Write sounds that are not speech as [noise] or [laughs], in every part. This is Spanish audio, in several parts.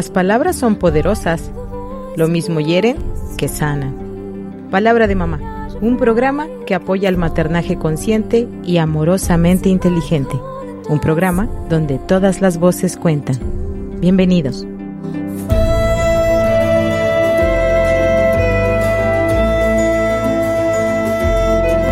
Las palabras son poderosas, lo mismo hieren que sanan. Palabra de mamá, un programa que apoya al maternaje consciente y amorosamente inteligente. Un programa donde todas las voces cuentan. Bienvenidos.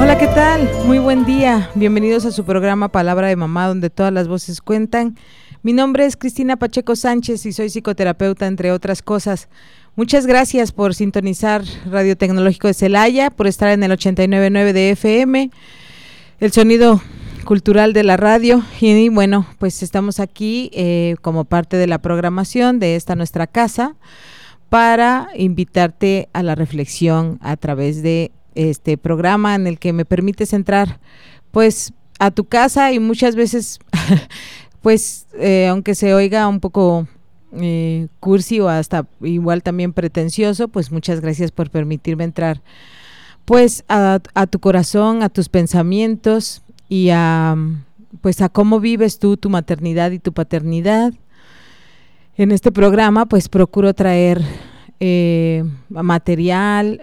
Hola, ¿qué tal? Muy buen día. Bienvenidos a su programa Palabra de Mamá, donde todas las voces cuentan. Mi nombre es Cristina Pacheco Sánchez y soy psicoterapeuta, entre otras cosas. Muchas gracias por sintonizar Radio Tecnológico de Celaya, por estar en el 89.9 de FM, el sonido cultural de la radio. Y bueno, pues estamos aquí eh, como parte de la programación de esta nuestra casa para invitarte a la reflexión a través de este programa en el que me permites entrar pues a tu casa y muchas veces [laughs] pues eh, aunque se oiga un poco eh, cursi o hasta igual también pretencioso, pues muchas gracias por permitirme entrar pues a, tu corazón, a tus pensamientos y a pues a cómo vives tú tu maternidad y tu paternidad. En este programa pues procuro traer eh, material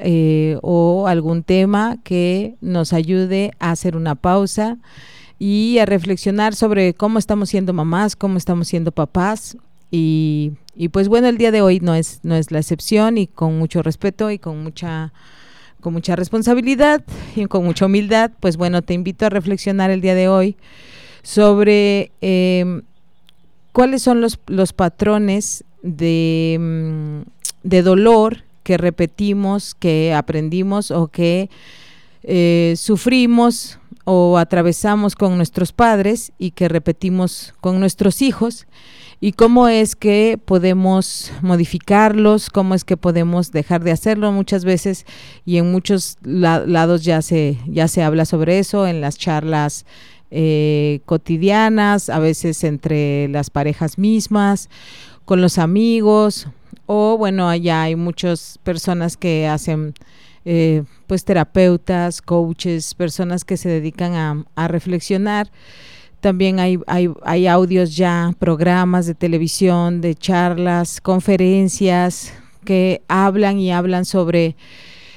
o algún tema que nos ayude a hacer una pausa y a reflexionar sobre cómo estamos siendo mamás, cómo estamos siendo papás. Y, pues bueno, el día de hoy no es, no es la excepción y con mucho respeto y con mucha, con mucha responsabilidad y con mucha humildad, pues bueno, te invito a reflexionar el día de hoy sobre em, cuáles son los, los patrones de, mm, de, dolor que repetimos, que aprendimos o que eh, sufrimos o atravesamos con nuestros padres y que repetimos con nuestros hijos y cómo es que podemos modificarlos, cómo es que podemos dejar de hacerlo muchas veces y en muchos lados ya se, ya se habla sobre eso, en las charlas eh, cotidianas, a veces entre las parejas mismas, con los amigos o bueno, allá hay muchas personas que hacen eh, pues terapeutas, coaches, personas que se dedican a, reflexionar. También hay, hay, audios ya, programas de televisión, de charlas, conferencias que hablan y hablan sobre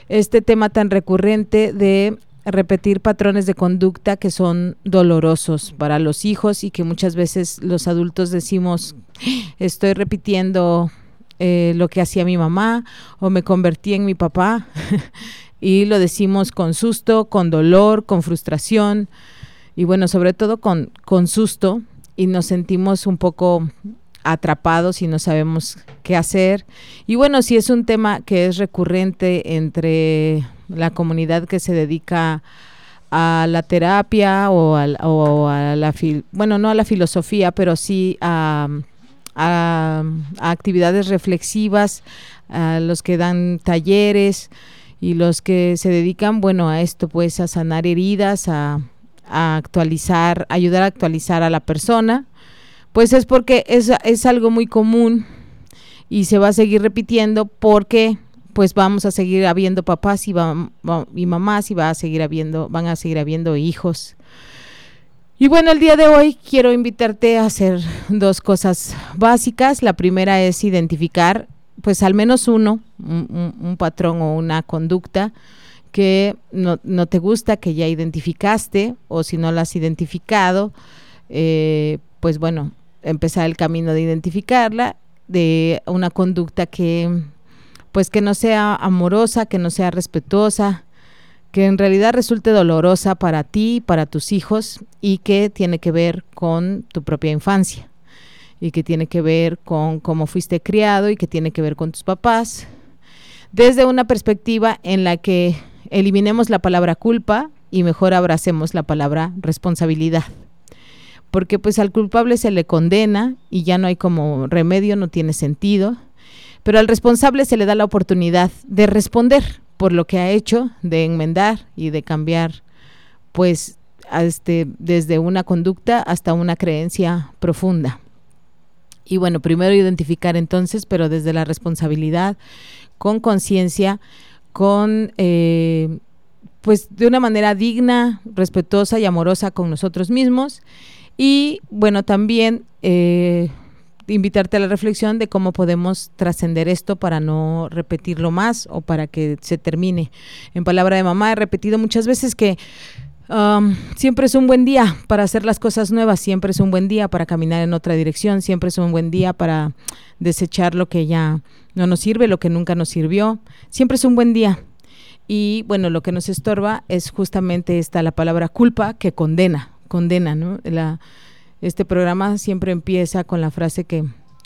este tema tan recurrente de repetir patrones de conducta que son dolorosos para los hijos y que muchas veces los adultos decimos, estoy repitiendo eh, lo que hacía mi mamá o me convertí en mi papá. [laughs] y lo decimos con susto, con dolor, con frustración y bueno, sobre todo con, con susto y nos sentimos un poco atrapados y no sabemos qué hacer. Y bueno, si es un tema que es recurrente entre la comunidad que se dedica a la terapia o a, o a la, bueno, no a la filosofía, pero sí a a, actividades reflexivas, a los que dan talleres y los que se dedican, bueno, a esto, pues a sanar heridas, a, actualizar, ayudar a actualizar a la persona, pues es porque es, es algo muy común y se va a seguir repitiendo porque pues vamos a seguir habiendo papás y, y mamás y va a seguir habiendo, van a seguir habiendo hijos y bueno, el día de hoy quiero invitarte a hacer dos cosas básicas. La primera es identificar, pues al menos uno, un, patrón o una conducta que no, te gusta, que ya identificaste, o si no la has identificado, eh, pues bueno, empezar el camino de identificarla, de una conducta que, pues que no sea amorosa, que no sea respetuosa, que en realidad resulte dolorosa para ti, para tus hijos y que tiene que ver con tu propia infancia y que tiene que ver con cómo fuiste criado y que tiene que ver con tus papás, desde una perspectiva en la que eliminemos la palabra culpa y mejor abracemos la palabra responsabilidad. Porque pues al culpable se le condena y ya no hay como remedio, no tiene sentido, pero al responsable se le da la oportunidad de responder por lo que ha hecho, de enmendar y de cambiar, pues, este, desde una conducta hasta una creencia profunda. Y bueno, primero identificar entonces, pero desde la responsabilidad, con conciencia, con, eh, pues, de una manera digna, respetuosa y amorosa con nosotros mismos Y bueno, también eh, invitarte a la reflexión de cómo podemos trascender esto para no repetirlo más o para que se termine. En palabra de mamá he repetido muchas veces que um, siempre es un buen día para hacer las cosas nuevas, siempre es un buen día para caminar en otra dirección, siempre es un buen día para desechar lo que ya no nos sirve, lo que nunca nos sirvió, siempre es un buen día. Y bueno, lo que nos estorba es justamente esta la palabra culpa que condena, condena, ¿no? La, este programa siempre empieza con la frase que,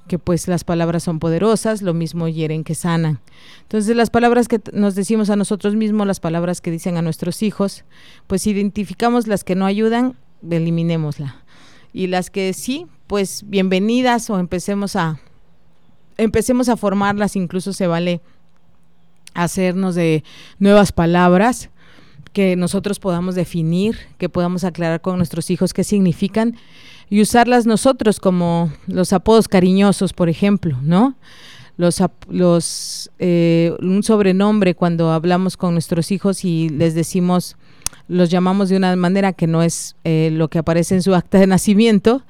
que pues las palabras son poderosas, lo mismo hieren que sanan. Entonces las palabras que nos decimos a nosotros mismos, las palabras que dicen a nuestros hijos, pues identificamos las que no ayudan, eliminémosla. Y las que sí, pues bienvenidas o empecemos a empecemos a formarlas, incluso se vale hacernos de nuevas palabras que nosotros podamos definir, que podamos aclarar con nuestros hijos qué significan y usarlas nosotros como los apodos cariñosos, por ejemplo, ¿no? Los, los eh, un sobrenombre cuando hablamos con nuestros hijos y les decimos, los llamamos de una manera que no es eh, lo que aparece en su acta de nacimiento,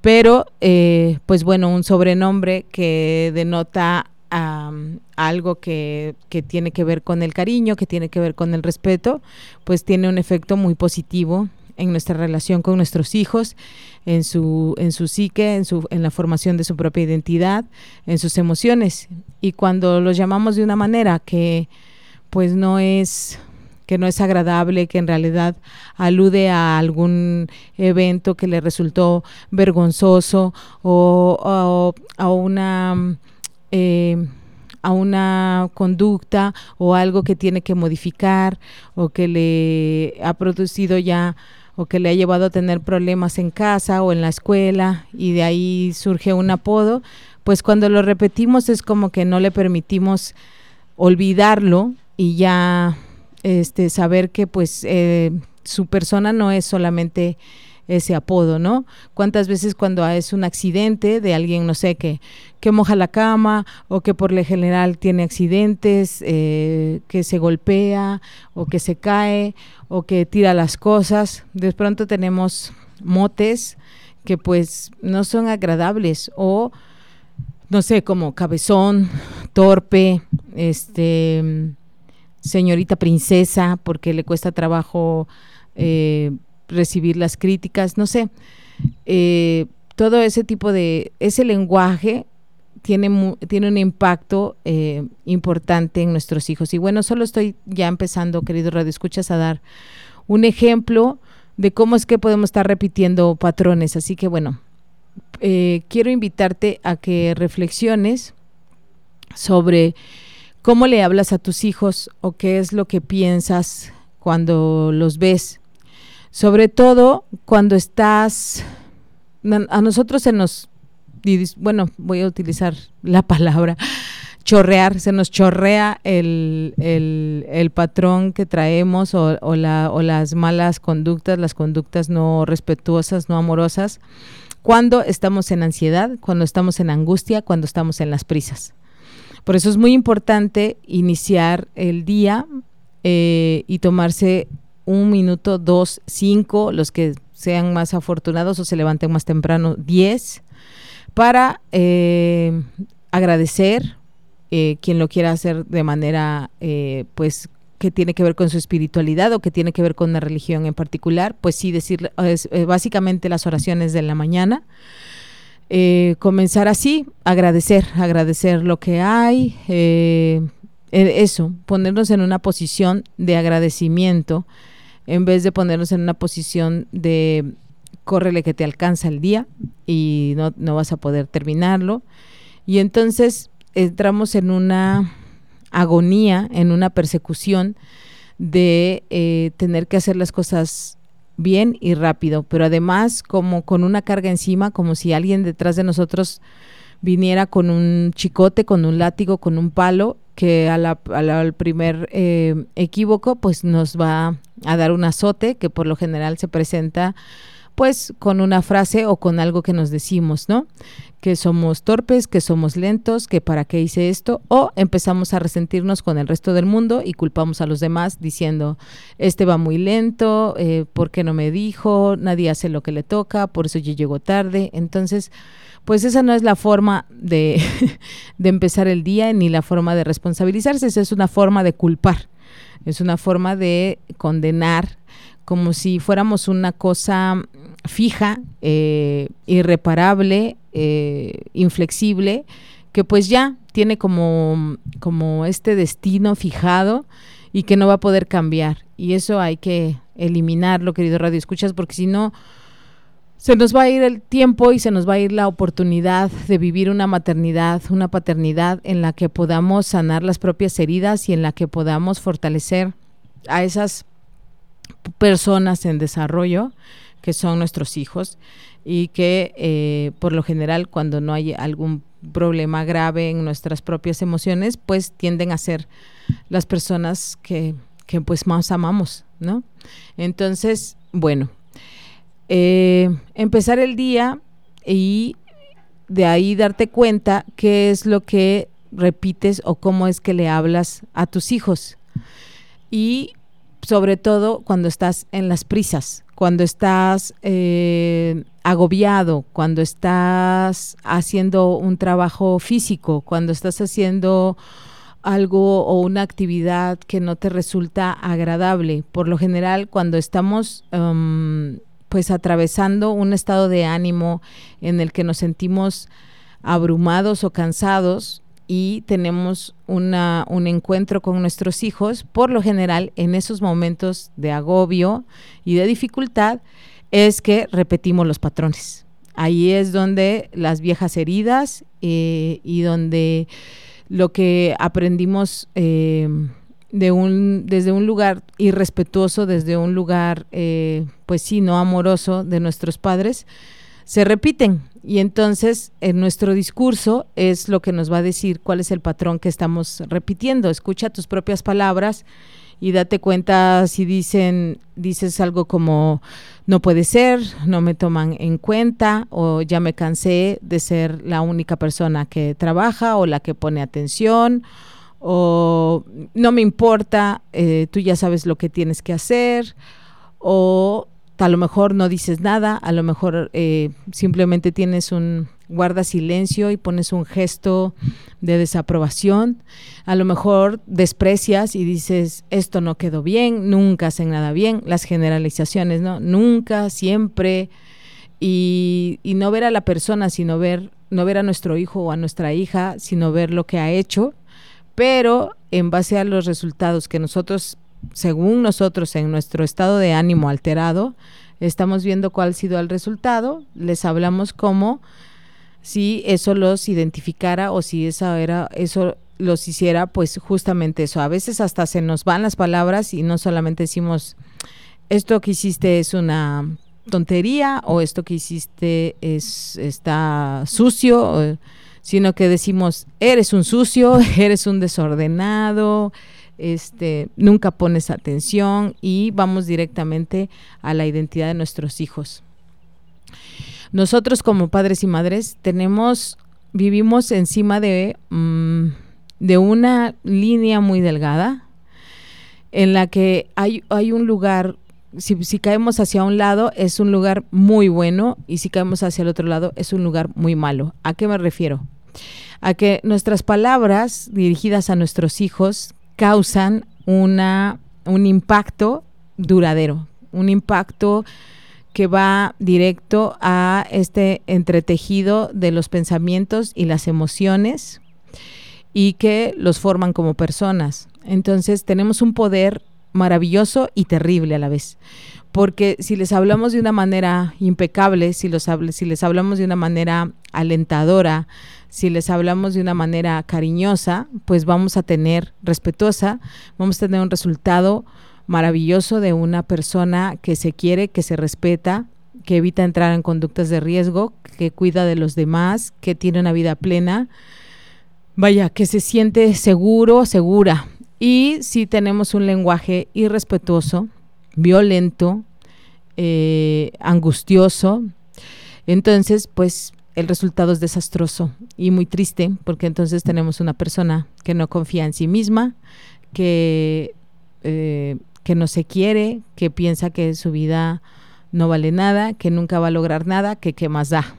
pero eh, pues bueno, un sobrenombre que denota algo que, que, tiene que ver con el cariño, que tiene que ver con el respeto, pues tiene un efecto muy positivo en nuestra relación con nuestros hijos, en su, en su psique, en, su, en la formación de su propia identidad, en sus emociones. Y cuando los llamamos de una manera que pues no es que no es agradable, que en realidad alude a algún evento que le resultó vergonzoso o, a una eh, a una conducta o algo que tiene que modificar o que le ha producido ya o que le ha llevado a tener problemas en casa o en la escuela y de ahí surge un apodo, pues cuando lo repetimos es como que no le permitimos olvidarlo y ya este saber que pues eh, su persona no es solamente ese apodo, ¿no? ¿Cuántas veces cuando es un accidente de alguien, no sé, que, que moja la cama o que por lo general tiene accidentes, eh, que se golpea o que se cae o que tira las cosas, de pronto tenemos motes que pues no son agradables o no sé, como cabezón, torpe, este señorita princesa, porque le cuesta trabajo eh, recibir las críticas, no sé. Eh, todo ese tipo de, ese lenguaje tiene, tiene un impacto eh, importante en nuestros hijos. Y bueno, solo estoy ya empezando, querido Radio Escuchas, a dar un ejemplo de cómo es que podemos estar repitiendo patrones. Así que bueno, eh, quiero invitarte a que reflexiones sobre cómo le hablas a tus hijos o qué es lo que piensas cuando los ves sobre todo cuando estás, a nosotros se nos, bueno, voy a utilizar la palabra, chorrear, se nos chorrea el, el, patrón que traemos o, o las malas conductas, las conductas no respetuosas, no amorosas, cuando estamos en ansiedad, cuando estamos en angustia, cuando estamos en las prisas. Por eso es muy importante iniciar el día eh, y tomarse un minuto, dos, cinco, los que sean más afortunados o se levanten más temprano, diez, para eh, agradecer eh, quien lo quiera hacer de manera, eh, pues, que tiene que ver con su espiritualidad o que tiene que ver con una religión en particular, pues sí decir básicamente las oraciones de la mañana. comenzar así, agradecer, agradecer lo que hay, eso, ponernos en una posición de agradecimiento en vez de ponernos en una posición de córrele que te alcanza el día y no, no vas a poder terminarlo. Y entonces entramos en una agonía, en una persecución de eh, tener que hacer las cosas bien y rápido, pero además como con una carga encima, como si alguien detrás de nosotros viniera con un chicote, con un látigo, con un palo, que al primer eh, equívoco pues nos va a dar un azote que por lo general se presenta pues con una frase o con algo que nos decimos, ¿no? Que somos torpes, que somos lentos, que para qué hice esto, o empezamos a resentirnos con el resto del mundo y culpamos a los demás diciendo, este va muy lento, eh, ¿por qué no me dijo? Nadie hace lo que le toca, por eso yo llego tarde. Entonces, pues esa no es la forma de, [laughs] de empezar el día ni la forma de responsabilizarse, esa es una forma de culpar, es una forma de condenar como si fuéramos una cosa fija, eh, irreparable, eh, inflexible, que pues ya tiene como, como este destino fijado y que no va a poder cambiar. Y eso hay que eliminarlo, querido Radio Escuchas, porque si no, se nos va a ir el tiempo y se nos va a ir la oportunidad de vivir una maternidad, una paternidad en la que podamos sanar las propias heridas y en la que podamos fortalecer a esas personas en desarrollo que son nuestros hijos y que eh, por lo general cuando no hay algún problema grave en nuestras propias emociones, pues tienden a ser las personas que, que pues más amamos, ¿no? Entonces, bueno, eh, empezar el día y de ahí darte cuenta qué es lo que repites o cómo es que le hablas a tus hijos. Y sobre todo cuando estás en las prisas, cuando estás eh, agobiado, cuando estás haciendo un trabajo físico, cuando estás haciendo algo o una actividad que no te resulta agradable. Por lo general, cuando estamos um, pues atravesando un estado de ánimo en el que nos sentimos abrumados o cansados, y tenemos una, un encuentro con nuestros hijos, por lo general en esos momentos de agobio y de dificultad, es que repetimos los patrones. Ahí es donde las viejas heridas eh, y donde lo que aprendimos eh, de un, desde un lugar irrespetuoso, desde un lugar, eh, pues sí, no amoroso de nuestros padres, se repiten. Y entonces en nuestro discurso es lo que nos va a decir cuál es el patrón que estamos repitiendo. Escucha tus propias palabras y date cuenta si dicen dices algo como no puede ser, no me toman en cuenta o ya me cansé de ser la única persona que trabaja o la que pone atención o no me importa, eh, tú ya sabes lo que tienes que hacer o a lo mejor no dices nada, a lo mejor eh, simplemente tienes un guarda silencio y pones un gesto de desaprobación, a lo mejor desprecias y dices esto no quedó bien, nunca hacen nada bien, las generalizaciones, ¿no? Nunca, siempre, y, y no ver a la persona, sino ver, no ver a nuestro hijo o a nuestra hija, sino ver lo que ha hecho, pero en base a los resultados que nosotros según nosotros en nuestro estado de ánimo alterado, estamos viendo cuál ha sido el resultado, les hablamos como si eso los identificara o si esa era eso los hiciera pues justamente eso. A veces hasta se nos van las palabras y no solamente decimos esto que hiciste es una tontería o esto que hiciste es está sucio, sino que decimos eres un sucio, [laughs] eres un desordenado, este, nunca pones atención y vamos directamente a la identidad de nuestros hijos. Nosotros como padres y madres tenemos, vivimos encima de, mm, de una línea muy delgada en la que hay, hay un lugar si, si, caemos hacia un lado es un lugar muy bueno y si caemos hacia el otro lado es un lugar muy malo. ¿A qué me refiero? A que nuestras palabras dirigidas a nuestros hijos causan una, un impacto duradero, un impacto que va directo a este entretejido de los pensamientos y las emociones y que los forman como personas. Entonces tenemos un poder maravilloso y terrible a la vez. Porque si les hablamos de una manera impecable, si, los, si les hablamos de una manera alentadora, si les hablamos de una manera cariñosa, pues vamos a tener, respetuosa, vamos a tener un resultado maravilloso de una persona que se quiere, que se respeta, que evita entrar en conductas de riesgo, que cuida de los demás, que tiene una vida plena, vaya, que se siente seguro, segura. Y si tenemos un lenguaje irrespetuoso, violento, eh, angustioso. Entonces, pues el resultado es desastroso y muy triste porque entonces tenemos una persona que no confía en sí misma, que, eh, que no se quiere, que piensa que su vida no vale nada, que nunca va a lograr nada, que qué más da.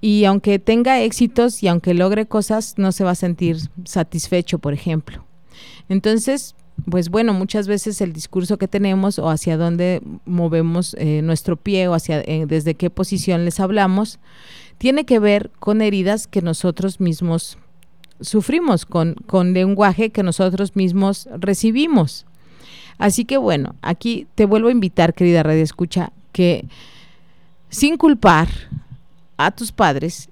Y aunque tenga éxitos y aunque logre cosas, no se va a sentir satisfecho, por ejemplo. Entonces, pues bueno, muchas veces el discurso que tenemos o hacia dónde movemos eh, nuestro pie o hacia eh, desde qué posición les hablamos, tiene que ver con heridas que nosotros mismos sufrimos, con, con lenguaje que nosotros mismos recibimos. Así que bueno, aquí te vuelvo a invitar, querida Radio Escucha, que sin culpar a tus padres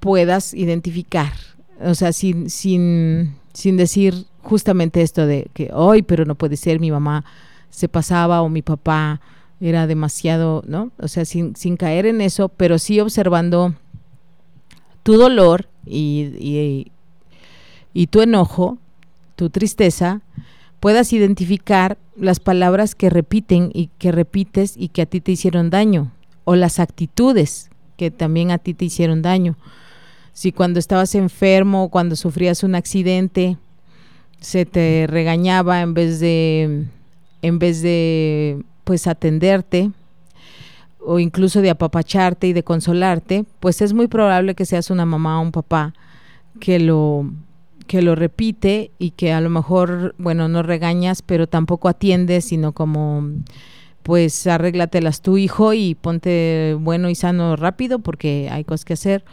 puedas identificar, o sea, sin, sin, sin decir justamente esto de que hoy, pero no puede ser, mi mamá se pasaba o mi papá era demasiado, ¿no? O sea, sin, sin caer en eso, pero sí observando tu dolor y, y, tu enojo, tu tristeza, puedas identificar las palabras que repiten y que repites y que a ti te hicieron daño, o las actitudes que también a ti te hicieron daño. Si cuando estabas enfermo, cuando sufrías un accidente, se te regañaba en vez de en vez de pues atenderte o incluso de apapacharte y de consolarte, pues es muy probable que seas una mamá o un papá que lo que lo repite y que a lo mejor, bueno, no regañas, pero tampoco atiendes, sino como pues arréglatelas tu hijo y ponte bueno y sano rápido porque hay cosas que hacer.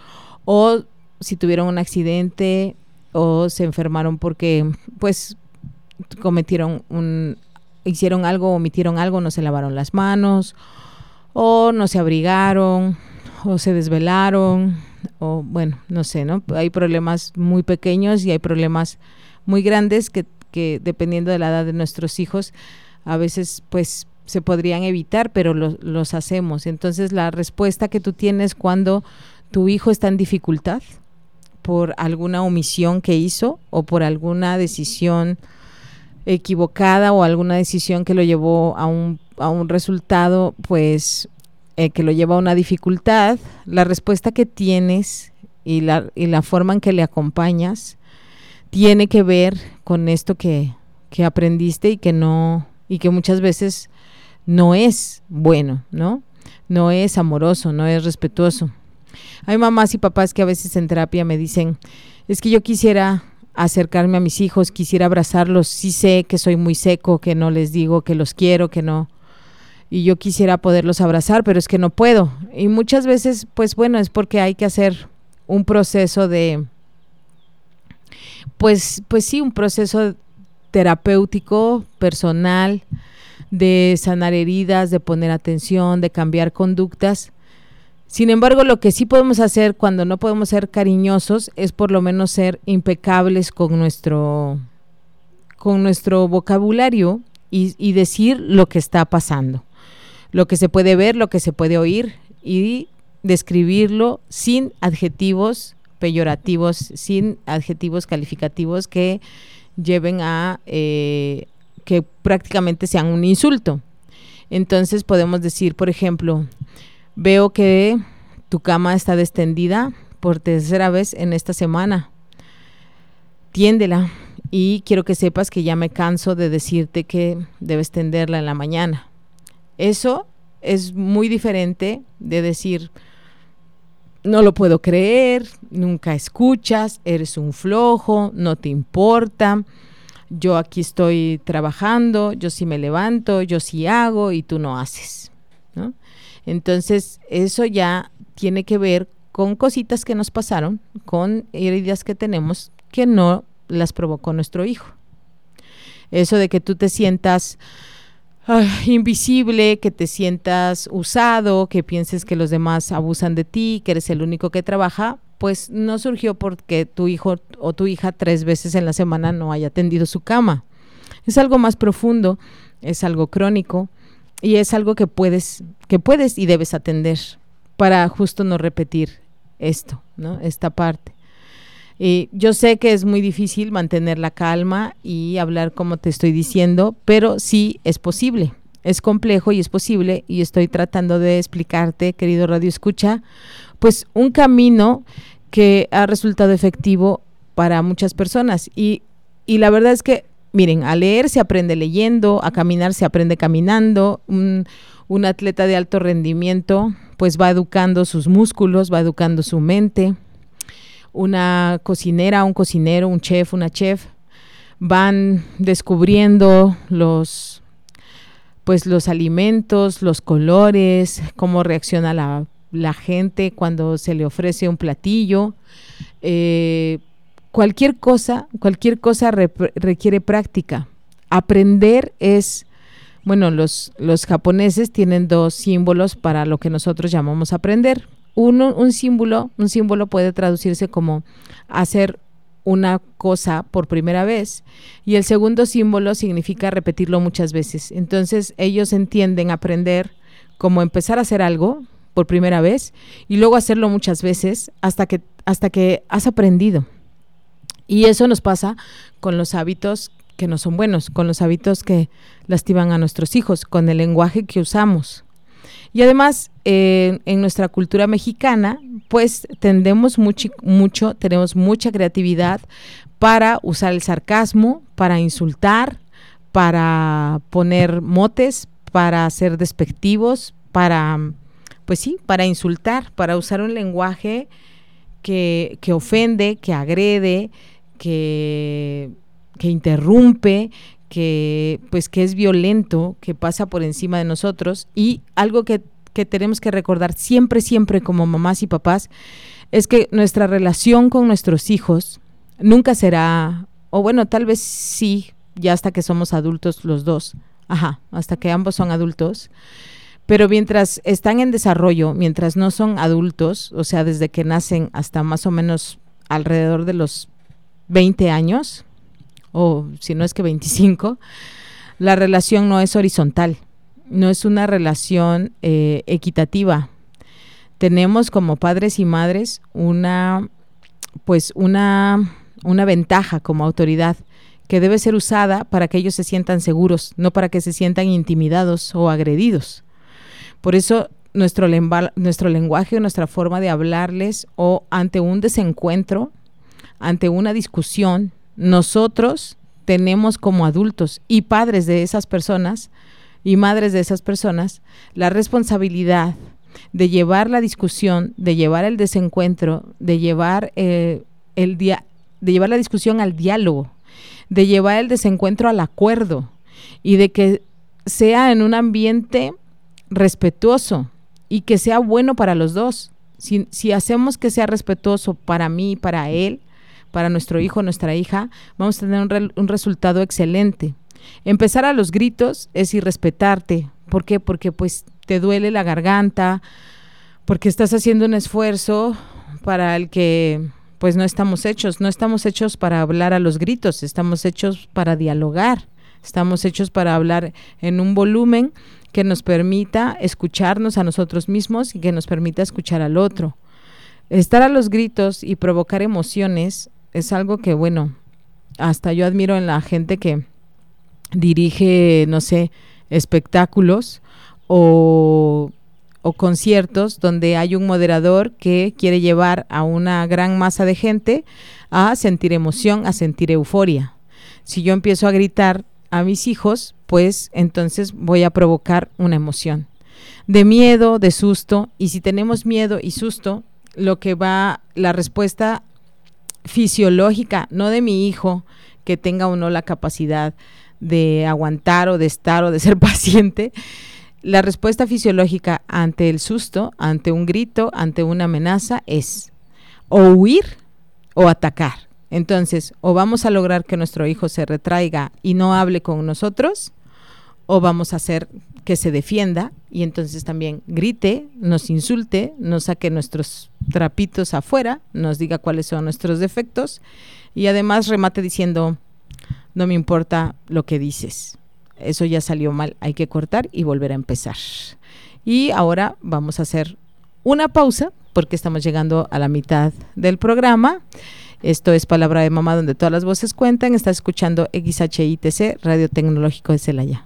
O si tuvieron un accidente o se enfermaron porque pues cometieron un hicieron algo, omitieron algo, no se lavaron las manos o no se abrigaron o se desvelaron o bueno, no sé, ¿no? Hay problemas muy pequeños y hay problemas muy grandes que, que dependiendo de la edad de nuestros hijos a veces pues se podrían evitar, pero los hacemos. Entonces la respuesta que tú tienes cuando tu hijo está en dificultad por alguna omisión que hizo o por alguna decisión equivocada o alguna decisión que lo llevó a un, a un resultado, pues eh, que lo lleva a una dificultad, la respuesta que tienes y la, y la forma en que le acompañas tiene que ver con esto que, que aprendiste y que no, y que muchas veces no es bueno, ¿no? No es amoroso, no es respetuoso. Hay mamás y papás que a veces en terapia me dicen, es que yo quisiera acercarme a mis hijos, quisiera abrazarlos, sí sé que soy muy seco, que no les digo que los quiero, que no, y yo quisiera poderlos abrazar, pero es que no puedo. Y muchas veces, pues bueno, es porque hay que hacer un proceso de, pues, pues sí, un proceso terapéutico, personal, de sanar heridas, de poner atención, de cambiar conductas sin embargo, lo que sí podemos hacer cuando no podemos ser cariñosos es por lo menos ser impecables con nuestro, con nuestro vocabulario y, decir lo que está pasando, lo que se puede ver, lo que se puede oír y describirlo sin adjetivos peyorativos, sin adjetivos calificativos que lleven a eh, que prácticamente sean un insulto. Entonces podemos decir, por ejemplo, Veo que tu cama está extendida por tercera vez en esta semana. Tiéndela y quiero que sepas que ya me canso de decirte que debes tenderla en la mañana. Eso es muy diferente de decir, no lo puedo creer, nunca escuchas, eres un flojo, no te importa, yo aquí estoy trabajando, yo sí me levanto, yo sí hago y tú no haces. ¿no? Entonces, eso ya tiene que ver con cositas que nos pasaron, con heridas que tenemos que no las provocó nuestro hijo. Eso de que tú te sientas invisible, que te sientas usado, que pienses que los demás abusan de ti, que eres el único que trabaja, pues no surgió porque tu hijo o tu hija tres veces en la semana no haya tendido su cama. Es algo más profundo, es algo crónico y es algo que puedes, que puedes y debes atender para justo no repetir esto, ¿no? Esta parte. Y yo sé que es muy difícil mantener la calma y hablar como te estoy diciendo, pero sí es posible. es complejo y es posible y estoy tratando de explicarte, querido Radio Escucha, pues un camino que ha resultado efectivo para muchas personas y, y la verdad es que miren, a leer se aprende leyendo, a caminar se aprende caminando, un, un atleta de alto rendimiento pues va educando sus músculos, va educando su mente, una cocinera, un cocinero, un chef, una chef, van descubriendo los pues los alimentos, los colores, cómo reacciona la, la gente cuando se le ofrece un platillo. Eh, cualquier cosa, cualquier cosa requiere práctica. Aprender es, bueno, los, los japoneses tienen dos símbolos para lo que nosotros llamamos aprender. Uno, un símbolo, un símbolo puede traducirse como hacer una cosa por primera vez y el segundo símbolo significa repetirlo muchas veces. Entonces ellos entienden aprender como empezar a hacer algo por primera vez y luego hacerlo muchas veces hasta que hasta que has aprendido. Y eso nos pasa con los hábitos que no son buenos, con los hábitos que lastiman a nuestros hijos, con el lenguaje que usamos. Y además, en nuestra cultura mexicana, pues tendemos mucho, mucho, tenemos mucha creatividad para usar el sarcasmo, para insultar, para poner motes, para ser despectivos, para, pues sí, para insultar, para usar un lenguaje que, que ofende, que agrede, que, que interrumpe, que pues que es violento, que pasa por encima de nosotros. Y algo que, que tenemos que recordar siempre, siempre como mamás y papás es que nuestra relación con nuestros hijos nunca será, o bueno, tal vez sí, ya hasta que somos adultos los dos, ajá, hasta que ambos son adultos, pero mientras están en desarrollo, mientras no son adultos, o sea, desde que nacen hasta más o menos alrededor de los 20 años, o si no es que 25, la relación no es horizontal, no es una relación eh, equitativa. Tenemos como padres y madres una, pues una, una ventaja como autoridad que debe ser usada para que ellos se sientan seguros, no para que se sientan intimidados o agredidos. Por eso nuestro, nuestro lenguaje, nuestra forma de hablarles o ante un desencuentro, ante una discusión, nosotros tenemos como adultos y padres de esas personas y madres de esas personas la responsabilidad de llevar la discusión, de llevar el desencuentro, de llevar eh, el de llevar la discusión al diálogo, de llevar el desencuentro al acuerdo y de que sea en un ambiente respetuoso y que sea bueno para los dos. Si, si hacemos que sea respetuoso para mí y para él, para nuestro hijo, nuestra hija, vamos a tener un, resultado excelente. Empezar a los gritos es irrespetarte. ¿Por qué? Porque pues te duele la garganta, porque estás haciendo un esfuerzo para el que pues no estamos hechos, no estamos hechos para hablar a los gritos, estamos hechos para dialogar, estamos hechos para hablar en un volumen que nos permita escucharnos a nosotros mismos y que nos permita escuchar al otro. Estar a los gritos y provocar emociones es algo que, bueno, hasta yo admiro en la gente que dirige, no sé, espectáculos o, o, conciertos donde hay un moderador que quiere llevar a una gran masa de gente a sentir emoción, a sentir euforia. Si yo empiezo a gritar a mis hijos, pues entonces voy a provocar una emoción de miedo, de susto, y si tenemos miedo y susto, lo que va, la respuesta fisiológica, no de mi hijo que tenga o no la capacidad de aguantar o de estar o de [laughs] ser paciente. La respuesta fisiológica ante el susto, ante un grito, ante una amenaza es o huir o atacar. Entonces, o vamos a lograr que nuestro hijo se retraiga y no hable con nosotros, o vamos a hacer que se defienda y entonces también grite, nos insulte, nos saque nuestros trapitos afuera, nos diga cuáles son nuestros defectos y además remate diciendo, no me importa lo que dices, eso ya salió mal, hay que cortar y volver a empezar. Y ahora vamos a hacer una pausa porque estamos llegando a la mitad del programa. Esto es Palabra de Mamá donde todas las voces cuentan. Estás escuchando XHITC, Radio Tecnológico de Celaya.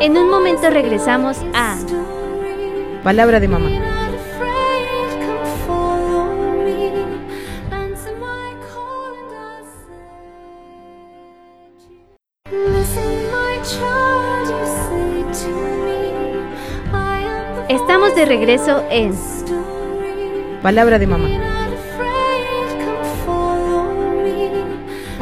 En un momento regresamos a Palabra de mamá. Estamos de regreso en Palabra de mamá.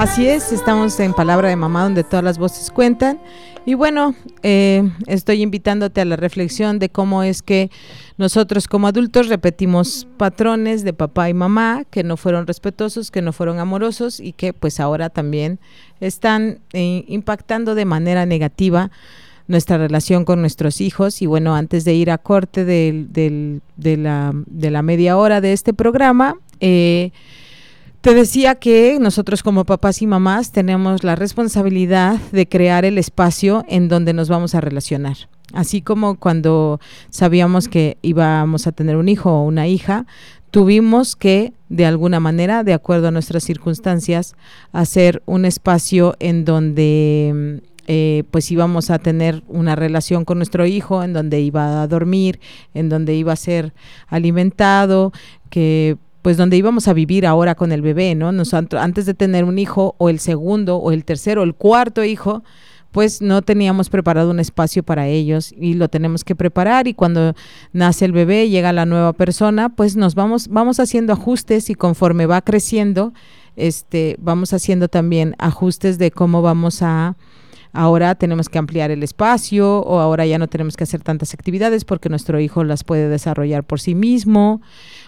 Así es, estamos en Palabra de Mamá donde todas las voces cuentan. Y bueno, eh, estoy invitándote a la reflexión de cómo es que nosotros como adultos repetimos patrones de papá y mamá que no fueron respetuosos, que no fueron amorosos y que pues ahora también están eh, impactando de manera negativa nuestra relación con nuestros hijos. Y bueno, antes de ir a corte de, la, de la media hora de este programa, eh, te decía que nosotros como papás y mamás tenemos la responsabilidad de crear el espacio en donde nos vamos a relacionar. Así como cuando sabíamos que íbamos a tener un hijo o una hija, tuvimos que, de alguna manera, de acuerdo a nuestras circunstancias, hacer un espacio en donde eh, pues íbamos a tener una relación con nuestro hijo, en donde iba a dormir, en donde iba a ser alimentado, que pues donde íbamos a vivir ahora con el bebé, ¿no? antes de tener un hijo o el segundo o el tercero o el cuarto hijo, pues no teníamos preparado un espacio para ellos y lo tenemos que preparar y cuando nace el bebé, llega la nueva persona, pues nos vamos vamos haciendo ajustes y conforme va creciendo, este vamos haciendo también ajustes de cómo vamos a ahora tenemos que ampliar el espacio o ahora ya no tenemos que hacer tantas actividades porque nuestro hijo las puede desarrollar por sí mismo.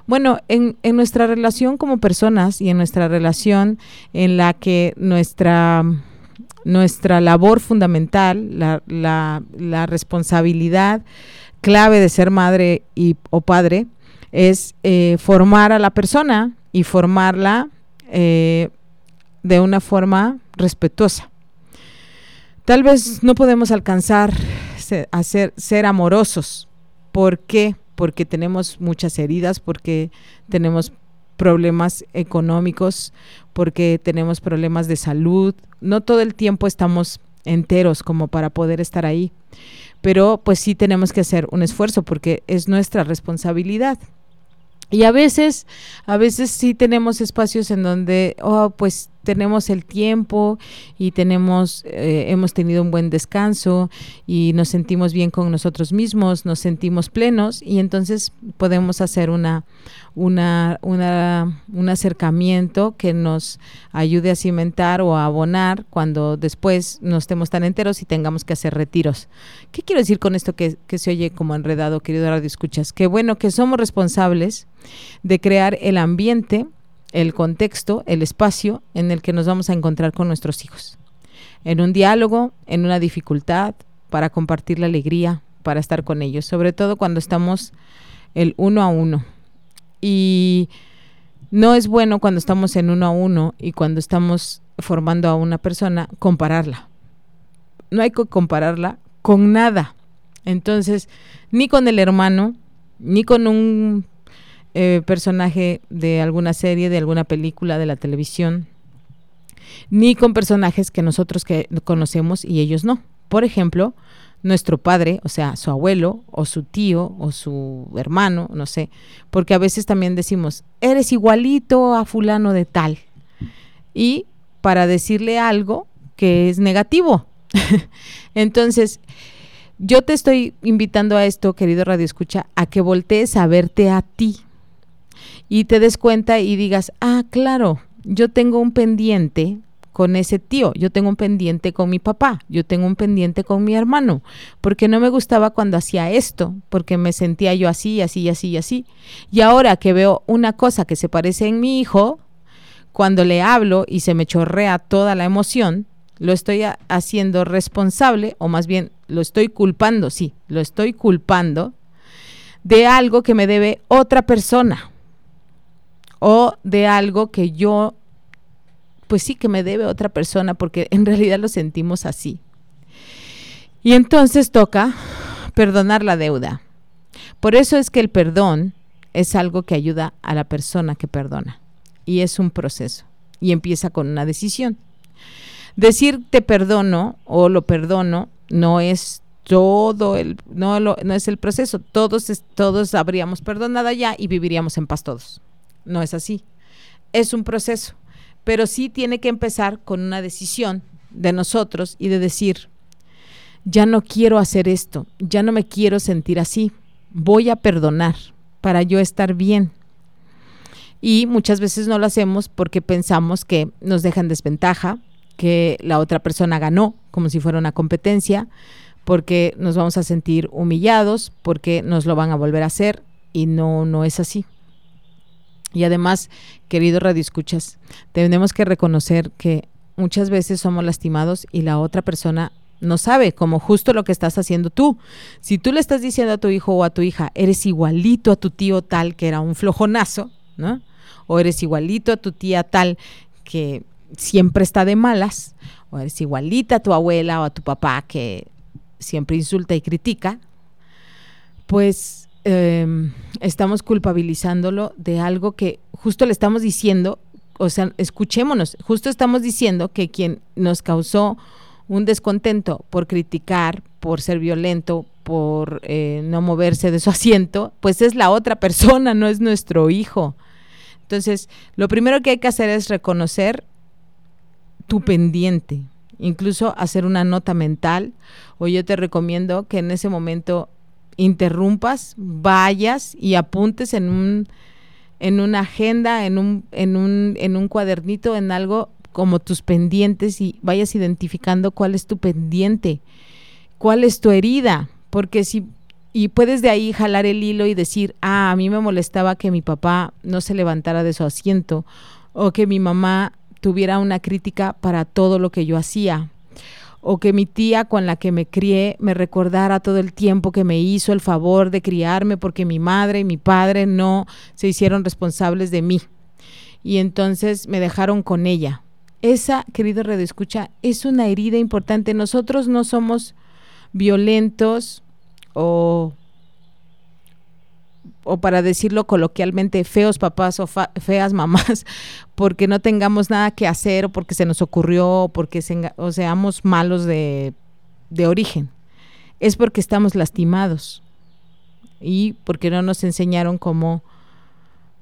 Bueno, en, en nuestra relación como personas y en nuestra relación en la que nuestra nuestra labor fundamental, la, la, responsabilidad clave de ser madre y, o padre es eh, formar a la persona y formarla eh, de una forma respetuosa. Tal vez no podemos alcanzar a ser, ser amorosos. ¿Por qué? Porque tenemos muchas heridas, porque tenemos problemas económicos, porque tenemos problemas de salud. No todo el tiempo estamos enteros como para poder estar ahí. Pero pues sí tenemos que hacer un esfuerzo porque es nuestra responsabilidad. Y a veces, a veces sí tenemos espacios en donde, oh, pues tenemos el tiempo y tenemos, eh, hemos tenido un buen descanso y nos sentimos bien con nosotros mismos, nos sentimos plenos y entonces podemos hacer una, una, una, un acercamiento que nos ayude a cimentar o a abonar cuando después no estemos tan enteros y tengamos que hacer retiros. ¿Qué quiero decir con esto que, se oye como enredado, querido Radio Escuchas? Que bueno, que somos responsables de crear el ambiente el contexto, el espacio en el que nos vamos a encontrar con nuestros hijos. En un diálogo, en una dificultad, para compartir la alegría, para estar con ellos, sobre todo cuando estamos el uno a uno. Y no es bueno cuando estamos en uno a uno y cuando estamos formando a una persona compararla. No hay que compararla con nada. Entonces, ni con el hermano, ni con un eh, personaje de alguna serie, de alguna película, de la televisión, ni con personajes que nosotros que conocemos y ellos no. Por ejemplo, nuestro padre, o sea, su abuelo o su tío o su hermano, no sé, porque a veces también decimos, eres igualito a fulano de tal. Y para decirle algo que es negativo. [laughs] Entonces, yo te estoy invitando a esto, querido Radio Escucha, a que voltees a verte a ti y te des cuenta y digas, ah, claro, yo tengo un pendiente con ese tío, yo tengo un pendiente con mi papá, yo tengo un pendiente con mi hermano, porque no me gustaba cuando hacía esto, porque me sentía yo así, así, así, así. Y ahora que veo una cosa que se parece en mi hijo, cuando le hablo y se me chorrea toda la emoción, lo estoy haciendo responsable, o más bien lo estoy culpando, sí, lo estoy culpando de algo que me debe otra persona o de algo que yo, pues sí que me debe otra persona, porque en [laughs] realidad lo sentimos así. Y entonces toca perdonar la deuda. Por eso es que el perdón es algo que ayuda a la persona que perdona. Y es un proceso. Y empieza con una decisión. Decir te perdono o lo perdono no es todo el no lo, no es el proceso todos todos habríamos perdonado ya y viviríamos en paz todos no es así es un proceso pero sí tiene que empezar con una decisión de nosotros y de decir ya no quiero hacer esto ya no me quiero sentir así voy a perdonar para yo estar bien y muchas veces no lo hacemos porque pensamos que nos dejan desventaja que la otra persona ganó como si fuera una competencia porque nos vamos a sentir humillados, porque nos lo van a volver a hacer y no, no es así. Y además, querido Radio Escuchas, tenemos que reconocer que muchas veces somos lastimados y la otra persona no sabe, como justo lo que estás haciendo tú. Si tú le estás diciendo a tu hijo o a tu hija, eres igualito a tu tío tal que era un flojonazo, ¿no? O eres igualito a tu tía tal que siempre está de malas, o eres igualita a tu abuela o a tu papá que siempre insulta y critica, pues em, estamos culpabilizándolo de algo que justo le estamos diciendo, o sea, escuchémonos, justo estamos diciendo que quien nos causó un descontento por criticar, por ser violento, por eh, no moverse de su [laughs] asiento, pues es la otra persona, no es nuestro hijo. Entonces, lo primero que hay que hacer es reconocer tu pendiente, incluso hacer una nota mental o yo te recomiendo que en ese momento interrumpas, vayas y apuntes en un en una agenda, en un en un en un cuadernito, en algo como tus pendientes y vayas identificando cuál es tu pendiente, cuál es tu herida, porque si y puedes de ahí jalar el hilo y decir, ah, a mí me molestaba que mi papá no se levantara de su asiento o que mi mamá tuviera una crítica para todo lo que yo hacía o que mi tía con la que me crié me recordara todo el tiempo que me hizo el favor de criarme porque mi madre y mi padre no se hicieron responsables de mí. Y entonces me dejaron con ella. Esa, querido redescucha, es una herida importante. Nosotros no somos violentos o o para decirlo coloquialmente, feos papás o feas mamás, [laughs] porque no tengamos nada que hacer o porque se nos ocurrió porque o seamos malos de, de origen. Es porque estamos lastimados y porque no nos enseñaron cómo,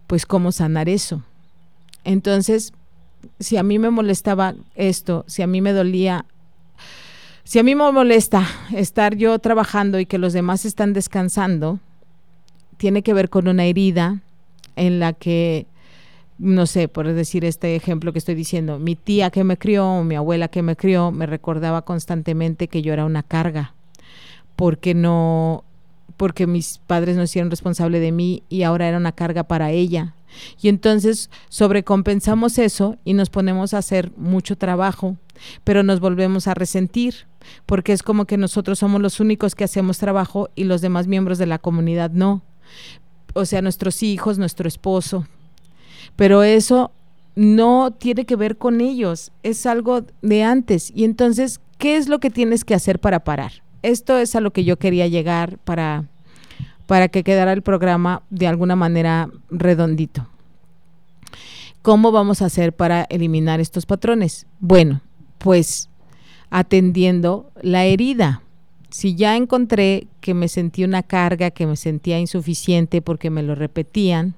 pues cómo sanar eso. Entonces, si a mí me molestaba esto, si a mí me dolía, si a mí me molesta estar yo trabajando y que los demás están descansando, tiene que ver con una herida en la que, no sé, por decir este ejemplo que estoy diciendo, mi tía que me crió o mi abuela que me crió me recordaba constantemente que yo era una carga, porque no, porque mis padres no hicieron responsable de mí y ahora era una carga para ella. Y entonces sobrecompensamos eso y nos ponemos a hacer mucho trabajo, pero nos volvemos a resentir, porque es como que nosotros somos los únicos que hacemos trabajo y los demás miembros de la comunidad no o sea, nuestros hijos, nuestro esposo. Pero eso no tiene que ver con ellos, es algo de antes. Y entonces, ¿qué es lo que tienes que hacer para parar? Esto es a lo que yo quería llegar para, para que quedara el programa de alguna manera redondito. ¿Cómo vamos a hacer para eliminar estos patrones? Bueno, pues atendiendo la herida si ya encontré que me sentí una carga, que me sentía insuficiente porque me lo repetían,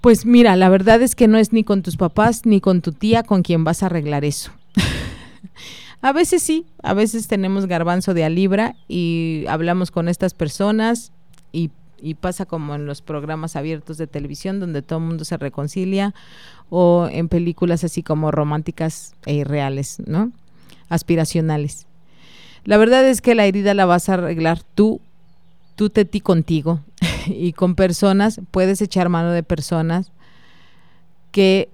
pues mira, la verdad es que no es ni con tus papás ni con tu tía con quien vas a arreglar eso. [laughs] a veces sí, a veces tenemos garbanzo de a libra y hablamos con estas personas y, y pasa como en los programas abiertos de televisión donde todo el mundo se reconcilia o en películas así como románticas e irreales, ¿no? Aspiracionales. La verdad es que la herida la vas a arreglar tú, tú te ti contigo [laughs] y con personas, puedes echar mano de personas que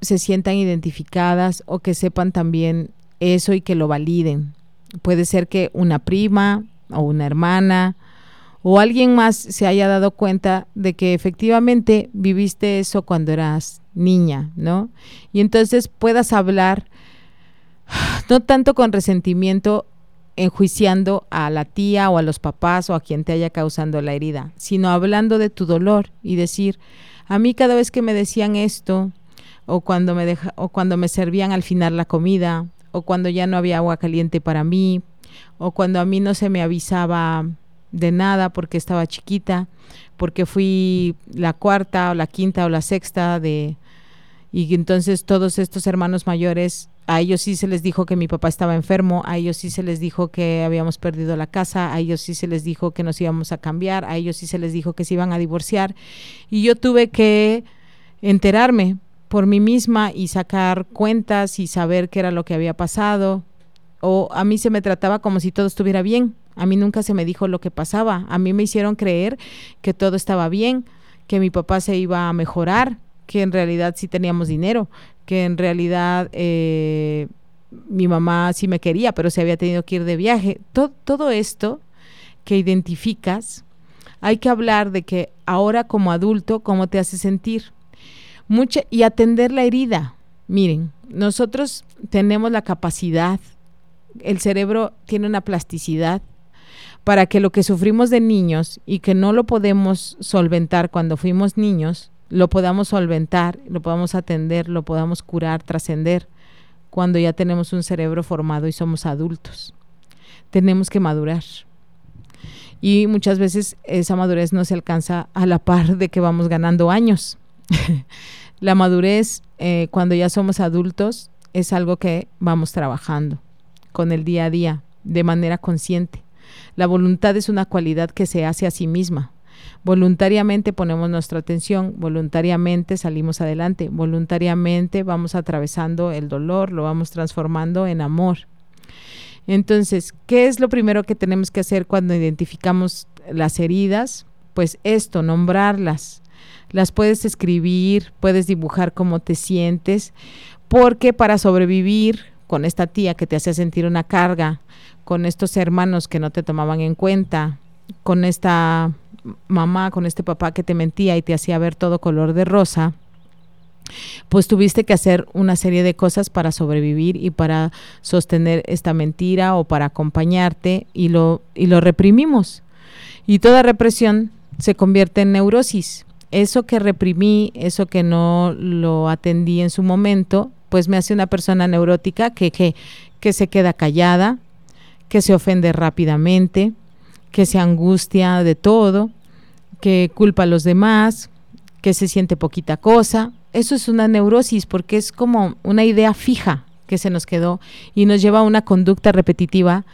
se sientan identificadas o que sepan también eso y que lo validen. Puede ser que una prima o una hermana o alguien más se haya dado cuenta de que efectivamente viviste eso cuando eras niña, ¿no? Y entonces puedas hablar [sighs] no tanto con resentimiento enjuiciando a la tía o a los papás o a quien te haya causado la herida, sino hablando de tu dolor y decir, a mí cada vez que me decían esto, o cuando me deja, o cuando me servían al final la comida, o cuando ya no había agua caliente para mí, o cuando a mí no se me avisaba de nada porque estaba chiquita, porque fui la cuarta o la quinta o la sexta de y entonces todos estos hermanos mayores a ellos sí se les dijo que mi papá estaba enfermo, a ellos sí se les dijo que habíamos perdido la casa, a ellos sí se les dijo que nos íbamos a cambiar, a ellos sí se les dijo que se iban a divorciar y yo tuve que enterarme por mí misma y sacar cuentas y saber qué era lo que había pasado. O a mí se me trataba como si todo estuviera bien. A mí nunca se me dijo lo que pasaba. A mí me hicieron creer que todo estaba bien, que mi papá se iba a mejorar, que en realidad sí teníamos dinero, que en realidad eh, mi mamá sí me quería, pero se había tenido que ir de viaje. Todo, todo esto que identificas, hay que hablar de que ahora como adulto, ¿cómo te hace sentir? Mucha, y atender la herida. Miren, nosotros tenemos la capacidad, el cerebro tiene una plasticidad para que lo que sufrimos de niños y que no lo podemos solventar cuando fuimos niños, lo podamos solventar, lo podamos atender, lo podamos curar, trascender cuando ya tenemos un cerebro formado y somos adultos. Tenemos que madurar. Y muchas veces esa madurez no se alcanza a la par de que vamos ganando años. [laughs] la madurez eh, cuando ya somos adultos es algo que vamos trabajando con el día a día de manera consciente. La voluntad es una cualidad que se hace a sí misma. Voluntariamente ponemos nuestra atención, voluntariamente salimos adelante, voluntariamente vamos atravesando el dolor, lo vamos transformando en amor. Entonces, ¿qué es lo primero que tenemos que hacer cuando identificamos las heridas? Pues esto, nombrarlas, las puedes escribir, puedes dibujar cómo te sientes, porque para sobrevivir con esta tía que te hacía sentir una carga, con estos hermanos que no te tomaban en cuenta, con esta mamá, con este papá que te mentía y te hacía ver todo color de rosa, pues tuviste que hacer una serie de cosas para sobrevivir y para sostener esta mentira o para acompañarte y lo, y lo reprimimos. Y toda represión se convierte en neurosis eso que reprimí, eso que no lo atendí en su momento, pues me hace una persona neurótica que, que, que se queda callada, que se ofende rápidamente, que se angustia de todo, que culpa a los demás, que se siente poquita cosa. Eso es una neurosis porque es como una idea fija que se nos quedó y nos lleva a una conducta repetitiva,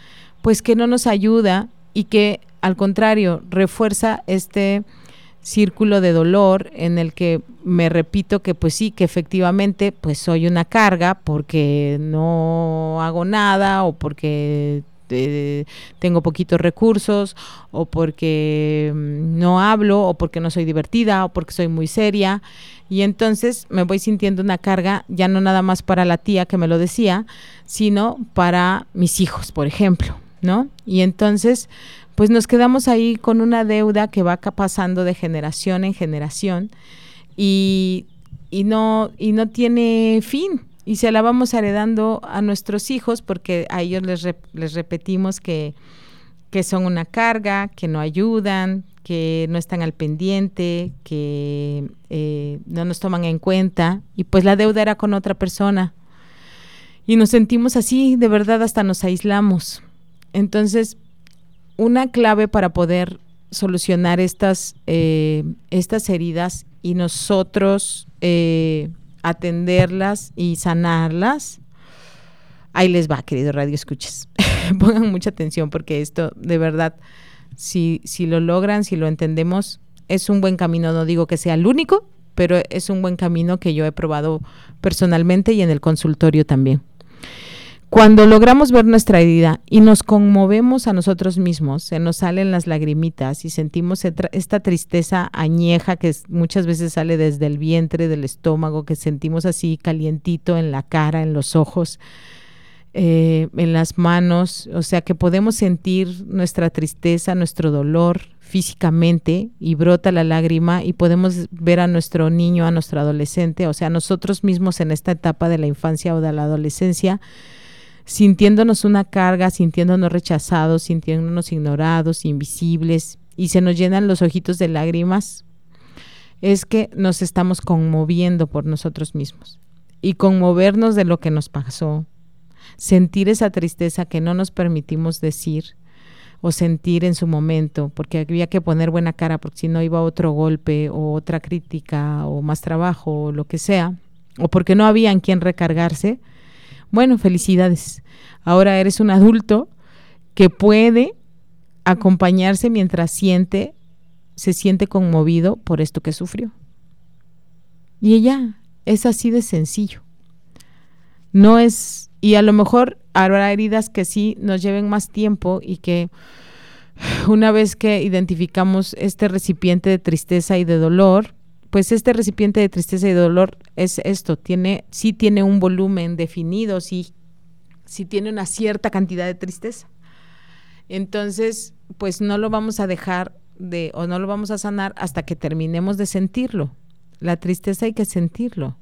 pues que no nos ayuda y que al contrario refuerza este círculo de dolor en el que me repito que pues sí, que efectivamente pues soy una carga porque no hago nada o porque eh, tengo poquitos recursos o porque mm, no hablo o porque no soy divertida o porque soy muy seria y entonces me voy sintiendo una carga ya no nada más para la tía que me lo decía, sino para mis hijos, por ejemplo, ¿no? Y entonces pues nos quedamos ahí con una deuda que va pasando de generación en generación y, no, y no tiene fin. Y se la vamos heredando a nuestros hijos porque a ellos les, les repetimos que, que son una carga, que no ayudan, que no están al pendiente, que eh, no nos toman en cuenta. Y pues la deuda era con otra persona. Y nos sentimos así, de verdad, hasta nos aislamos. Entonces, una clave para poder solucionar estas, eh, estas heridas y nosotros eh, atenderlas y sanarlas. Ahí les va, querido Radio Escuches. [laughs] Pongan mucha atención porque esto de verdad, si, si lo logran, si lo entendemos, es un buen camino. No digo que sea el único, pero es un buen camino que yo he probado personalmente y en el consultorio también. Cuando logramos ver nuestra herida y nos conmovemos a nosotros mismos, se nos salen las lagrimitas y sentimos esta tristeza añeja que muchas veces sale desde el vientre, del estómago, que sentimos así calientito en la cara, en los ojos, eh, en las manos, o sea que podemos sentir nuestra tristeza, nuestro dolor físicamente y brota la lágrima y podemos ver a nuestro niño, a nuestro adolescente, o sea, nosotros mismos en esta etapa de la infancia o de la adolescencia, sintiéndonos una carga, sintiéndonos rechazados, sintiéndonos ignorados, invisibles, y se nos llenan los ojitos de lágrimas. es que nos estamos conmoviendo por nosotros mismos y conmovernos de lo que nos pasó, sentir esa tristeza que no nos permitimos decir o sentir en su momento, porque había que poner buena cara, porque si no iba otro golpe o otra crítica o más trabajo o lo que sea, o porque no había en quien recargarse, bueno, felicidades. Ahora eres un adulto que puede acompañarse mientras siente, se siente conmovido por esto que sufrió. Y ella es así de sencillo. No es, y a lo mejor habrá heridas que sí nos lleven más tiempo y que una vez que identificamos este recipiente de tristeza y de dolor, pues este recipiente de tristeza y dolor es esto, tiene, sí tiene un volumen definido, sí, sí tiene una cierta cantidad de tristeza. Entonces, pues no lo vamos a dejar de, o no lo vamos a sanar hasta que terminemos de sentirlo. La tristeza hay que sentirlo.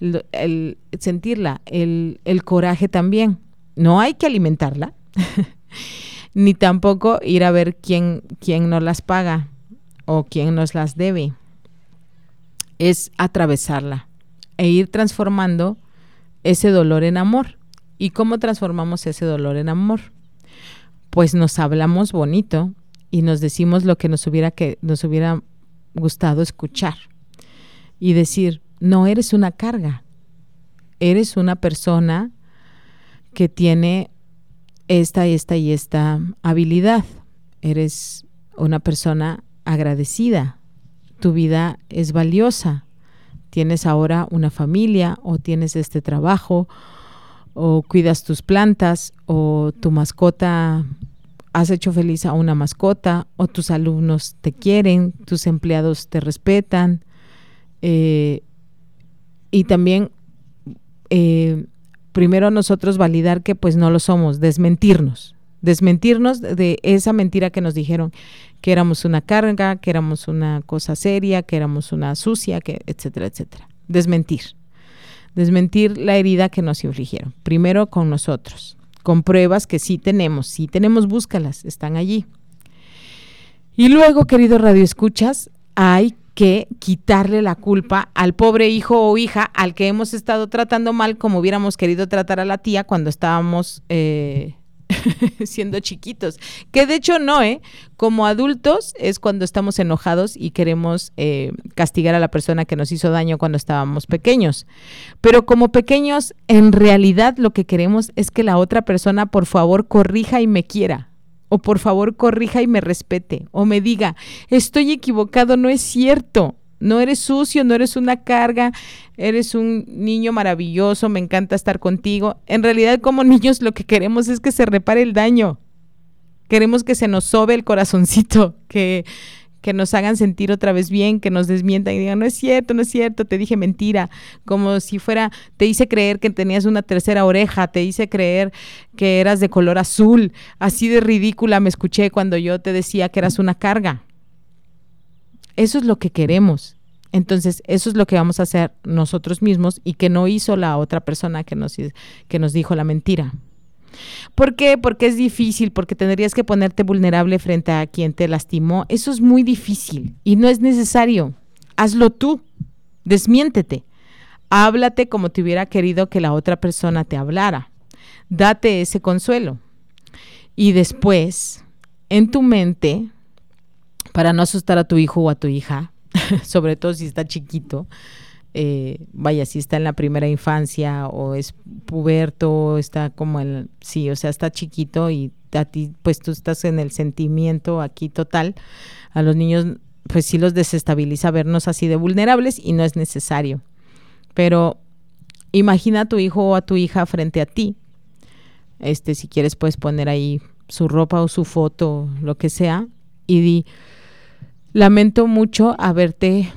El, sentirla, el, el coraje también. No hay que alimentarla, [laughs] ni tampoco ir a ver quién, quién nos las paga o quién nos las debe es atravesarla e ir transformando ese dolor en amor. ¿Y cómo transformamos ese dolor en amor? Pues nos hablamos bonito y nos decimos lo que nos hubiera que nos hubiera gustado escuchar y decir, no eres una carga. Eres una persona que tiene esta, esta y esta habilidad. Eres una persona agradecida, tu vida es valiosa. Tienes ahora una familia o tienes este trabajo o cuidas tus plantas o tu mascota, has hecho feliz a una mascota o tus alumnos te quieren, tus empleados te respetan. Eh, y también eh, primero nosotros validar que pues no lo somos, desmentirnos, desmentirnos de esa mentira que nos dijeron que éramos una carga, que éramos una cosa seria, que éramos una sucia, que etcétera, etcétera. Desmentir. Desmentir la herida que nos infligieron. Primero con nosotros, con pruebas que sí tenemos, sí tenemos, búscalas, están allí. Y luego, querido Radio Escuchas, hay que quitarle la culpa al pobre hijo o hija al que hemos estado tratando mal como hubiéramos querido tratar a la tía cuando estábamos eh, [laughs] siendo chiquitos. Que de hecho no, ¿eh? Como adultos es cuando estamos enojados y queremos eh, castigar a la persona que nos hizo daño cuando estábamos pequeños. Pero como pequeños, en realidad lo que queremos es que la otra persona por favor corrija y me quiera o por favor corrija y me respete, o me diga, estoy equivocado, no es cierto, no eres sucio, no eres una carga, eres un niño maravilloso, me encanta estar contigo. En realidad como [laughs] niños lo que queremos es que se repare el daño. Queremos que se nos sobe el corazoncito, [laughs] que, que nos hagan sentir otra vez bien, que nos desmientan y digan, no es cierto, no es cierto, te dije mentira, como si fuera, te hice creer que tenías una tercera oreja, te hice creer que eras de color azul, así de ridícula me escuché cuando yo te decía que eras una carga. Eso es lo que queremos. Entonces, eso es lo que vamos a hacer nosotros mismos y que no hizo la otra persona que nos, que nos dijo la mentira. ¿Por qué? Porque es difícil, porque tendrías que ponerte vulnerable frente a quien te lastimó. Eso es muy difícil y no es necesario. Hazlo tú, desmiéntete. Háblate como te hubiera querido que la otra persona te hablara. Date ese consuelo. Y después, en tu mente, para no asustar a tu hijo o a tu hija, [laughs] sobre todo si está chiquito, eh, vaya, si está en la primera infancia o es puberto, está como el, sí, o sea, está chiquito y a ti, pues tú estás en el sentimiento aquí total, a los niños, pues sí los desestabiliza vernos así de vulnerables y no es necesario. Pero imagina a tu hijo o a tu hija frente a ti. Este, si quieres, puedes poner ahí su ropa o su foto, lo que sea, y di, Lamento mucho haberte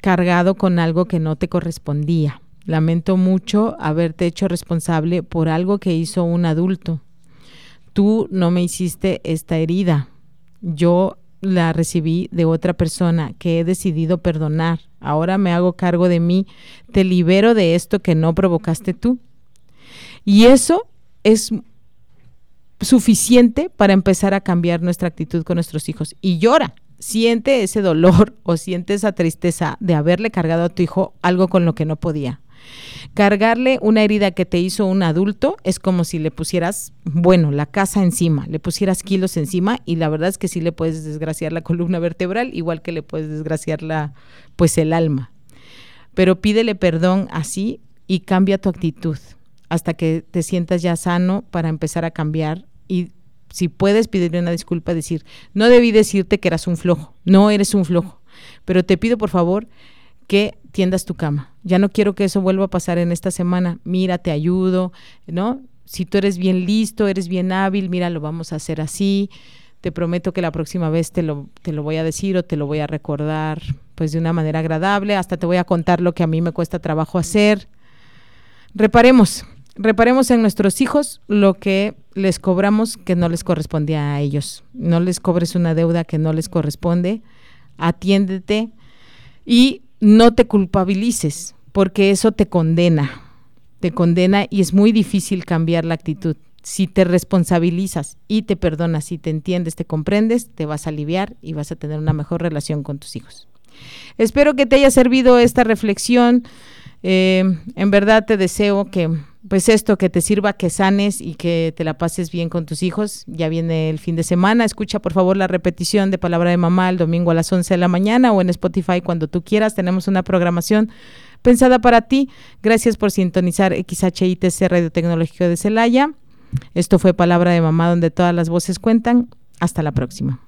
cargado con algo que no te correspondía. Lamento mucho haberte hecho responsable por algo que hizo un adulto. Tú no me hiciste esta herida. Yo la recibí de otra persona que he decidido perdonar. Ahora me hago cargo de mí. Te libero de esto que no provocaste tú. Y eso es suficiente para empezar a cambiar nuestra actitud con nuestros hijos. Y llora siente ese dolor [laughs] o siente esa tristeza de haberle cargado a tu hijo algo con lo que no podía. Cargarle una herida que te hizo un adulto es como si le pusieras, bueno, la casa encima, le pusieras kilos encima y la verdad es que sí le puedes desgraciar la [laughs] columna vertebral, igual que le puedes desgraciar la, pues el alma. Pero pídele perdón así y cambia tu actitud hasta que te sientas ya sano para empezar a cambiar y si puedes pedirle una disculpa, decir, no debí decirte que eras un flojo, no eres un flojo, pero te pido por favor que tiendas tu cama. Ya no quiero que eso vuelva a pasar en esta semana. Mira, te ayudo, ¿no? Si tú eres bien listo, eres bien hábil, mira, lo vamos a hacer así. Te prometo que la próxima vez te lo, te lo voy a decir o te lo voy a recordar pues de una manera agradable. Hasta te voy a contar lo que a mí me cuesta trabajo hacer. Reparemos, reparemos en nuestros hijos lo que les cobramos que no les correspondía a ellos. No les cobres una deuda que no les corresponde. Atiéndete y no te culpabilices, porque eso te condena. Te condena y es muy difícil cambiar la actitud. Si te responsabilizas y te perdonas, y te entiendes, te comprendes, te vas a aliviar y vas a tener una mejor relación con tus hijos. Espero que te haya servido esta reflexión. Eh, en verdad te deseo que pues esto, que te sirva, que sanes y que te la pases bien con tus hijos. Ya viene el fin de semana. Escucha por favor la repetición de Palabra de Mamá el domingo a las 11 de la mañana o en Spotify cuando tú quieras. Tenemos una programación pensada para ti. Gracias por sintonizar XHITC Radio Tecnológico de Celaya. Esto fue Palabra de Mamá donde todas las voces cuentan. Hasta la próxima.